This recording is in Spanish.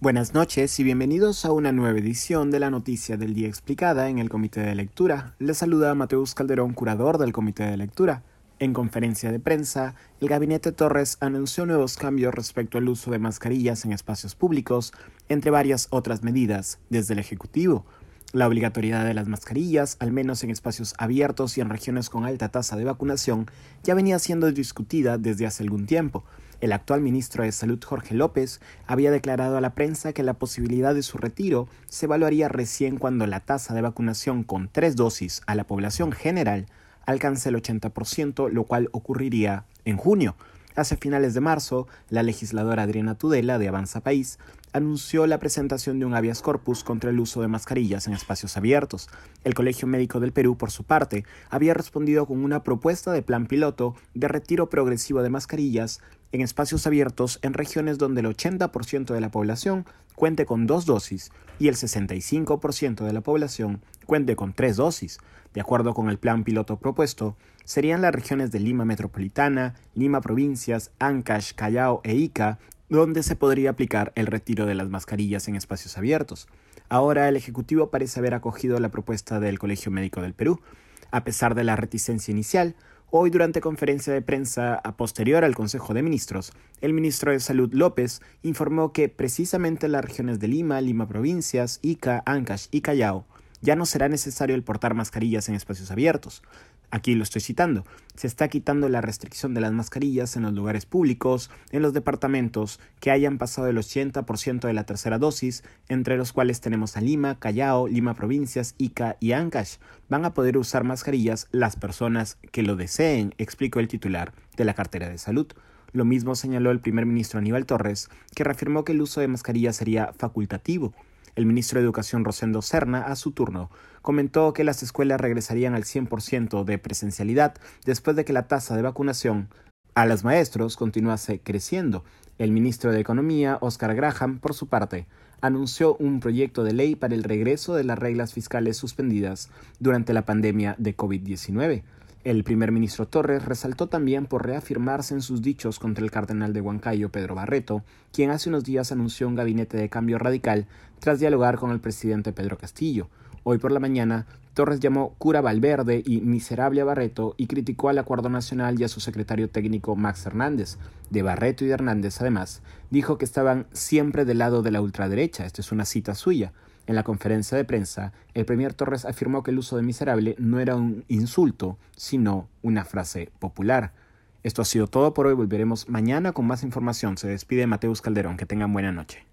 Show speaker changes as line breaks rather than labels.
Buenas noches y bienvenidos a una nueva edición de la Noticia del Día Explicada en el Comité de Lectura. Les saluda Mateus Calderón, curador del Comité de Lectura. En conferencia de prensa, el gabinete Torres anunció nuevos cambios respecto al uso de mascarillas en espacios públicos, entre varias otras medidas, desde el Ejecutivo. La obligatoriedad de las mascarillas, al menos en espacios abiertos y en regiones con alta tasa de vacunación, ya venía siendo discutida desde hace algún tiempo. El actual ministro de Salud Jorge López había declarado a la prensa que la posibilidad de su retiro se evaluaría recién cuando la tasa de vacunación con tres dosis a la población general alcance el 80%, lo cual ocurriría en junio. Hace finales de marzo, la legisladora Adriana Tudela de Avanza País anunció la presentación de un habeas corpus contra el uso de mascarillas en espacios abiertos. El Colegio Médico del Perú, por su parte, había respondido con una propuesta de plan piloto de retiro progresivo de mascarillas en espacios abiertos en regiones donde el 80% de la población cuente con dos dosis y el 65% de la población cuente con tres dosis. De acuerdo con el plan piloto propuesto, serían las regiones de Lima Metropolitana, Lima Provincias, Ancash, Callao e Ica donde se podría aplicar el retiro de las mascarillas en espacios abiertos. Ahora el Ejecutivo parece haber acogido la propuesta del Colegio Médico del Perú. A pesar de la reticencia inicial, hoy durante conferencia de prensa a posterior al Consejo de Ministros, el ministro de Salud López informó que precisamente las regiones de Lima, Lima Provincias, Ica, Ancash y Callao ya no será necesario el portar mascarillas en espacios abiertos. Aquí lo estoy citando. Se está quitando la restricción de las mascarillas en los lugares públicos, en los departamentos que hayan pasado el 80% de la tercera dosis, entre los cuales tenemos a Lima, Callao, Lima Provincias, Ica y Ancash. Van a poder usar mascarillas las personas que lo deseen, explicó el titular de la cartera de salud. Lo mismo señaló el primer ministro Aníbal Torres, que reafirmó que el uso de mascarillas sería facultativo. El ministro de Educación Rosendo Serna, a su turno, comentó que las escuelas regresarían al 100% de presencialidad después de que la tasa de vacunación a los maestros continuase creciendo. El ministro de Economía, Oscar Graham, por su parte, anunció un proyecto de ley para el regreso de las reglas fiscales suspendidas durante la pandemia de COVID-19. El primer ministro Torres resaltó también por reafirmarse en sus dichos contra el cardenal de Huancayo, Pedro Barreto, quien hace unos días anunció un gabinete de cambio radical tras dialogar con el presidente Pedro Castillo. Hoy por la mañana, Torres llamó cura Valverde y miserable a Barreto y criticó al Acuerdo Nacional y a su secretario técnico Max Hernández. De Barreto y de Hernández, además, dijo que estaban siempre del lado de la ultraderecha. Esta es una cita suya. En la conferencia de prensa, el premier Torres afirmó que el uso de miserable no era un insulto, sino una frase popular. Esto ha sido todo por hoy. Volveremos mañana con más información. Se despide Mateus Calderón. Que tengan buena noche.